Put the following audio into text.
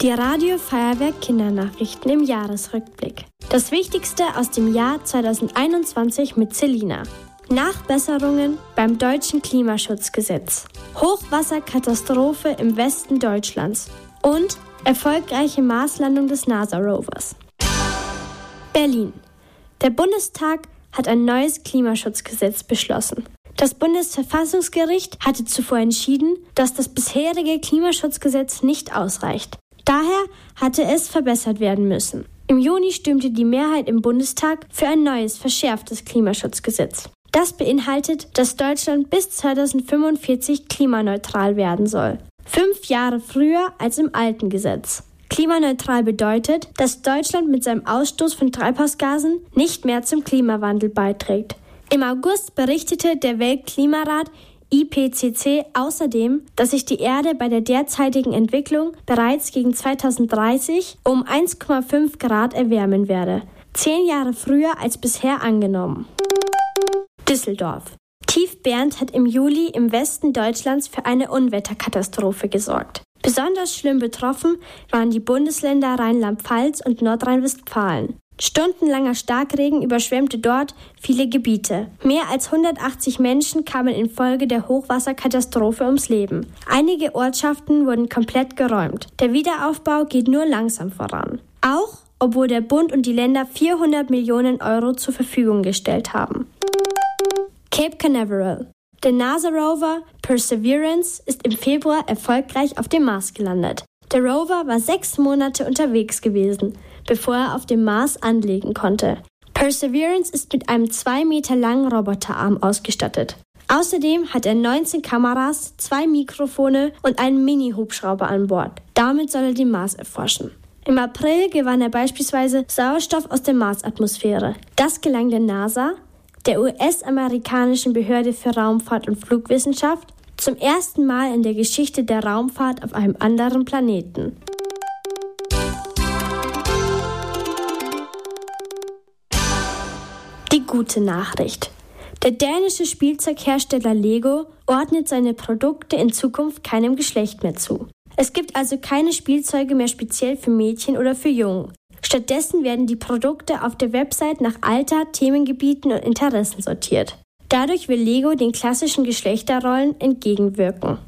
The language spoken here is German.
Die Radio Feuerwerk Kindernachrichten im Jahresrückblick. Das Wichtigste aus dem Jahr 2021 mit Selina. Nachbesserungen beim deutschen Klimaschutzgesetz. Hochwasserkatastrophe im Westen Deutschlands. Und erfolgreiche Marslandung des NASA-Rovers. Berlin. Der Bundestag hat ein neues Klimaschutzgesetz beschlossen. Das Bundesverfassungsgericht hatte zuvor entschieden, dass das bisherige Klimaschutzgesetz nicht ausreicht. Daher hatte es verbessert werden müssen. Im Juni stimmte die Mehrheit im Bundestag für ein neues, verschärftes Klimaschutzgesetz. Das beinhaltet, dass Deutschland bis 2045 klimaneutral werden soll. Fünf Jahre früher als im alten Gesetz. Klimaneutral bedeutet, dass Deutschland mit seinem Ausstoß von Treibhausgasen nicht mehr zum Klimawandel beiträgt. Im August berichtete der Weltklimarat IPCC außerdem, dass sich die Erde bei der derzeitigen Entwicklung bereits gegen 2030 um 1,5 Grad erwärmen werde, zehn Jahre früher als bisher angenommen. Düsseldorf. Tief Bernd hat im Juli im Westen Deutschlands für eine Unwetterkatastrophe gesorgt. Besonders schlimm betroffen waren die Bundesländer Rheinland-Pfalz und Nordrhein-Westfalen. Stundenlanger Starkregen überschwemmte dort viele Gebiete. Mehr als 180 Menschen kamen infolge der Hochwasserkatastrophe ums Leben. Einige Ortschaften wurden komplett geräumt. Der Wiederaufbau geht nur langsam voran. Auch obwohl der Bund und die Länder 400 Millionen Euro zur Verfügung gestellt haben. Cape Canaveral. Der NASA-Rover Perseverance ist im Februar erfolgreich auf dem Mars gelandet. Der Rover war sechs Monate unterwegs gewesen bevor er auf dem Mars anlegen konnte. Perseverance ist mit einem zwei Meter langen Roboterarm ausgestattet. Außerdem hat er 19 Kameras, zwei Mikrofone und einen Mini-Hubschrauber an Bord. Damit soll er den Mars erforschen. Im April gewann er beispielsweise Sauerstoff aus der Marsatmosphäre. Das gelang der NASA, der US-amerikanischen Behörde für Raumfahrt und Flugwissenschaft, zum ersten Mal in der Geschichte der Raumfahrt auf einem anderen Planeten. Gute Nachricht. Der dänische Spielzeughersteller Lego ordnet seine Produkte in Zukunft keinem Geschlecht mehr zu. Es gibt also keine Spielzeuge mehr speziell für Mädchen oder für Jungen. Stattdessen werden die Produkte auf der Website nach Alter, Themengebieten und Interessen sortiert. Dadurch will Lego den klassischen Geschlechterrollen entgegenwirken.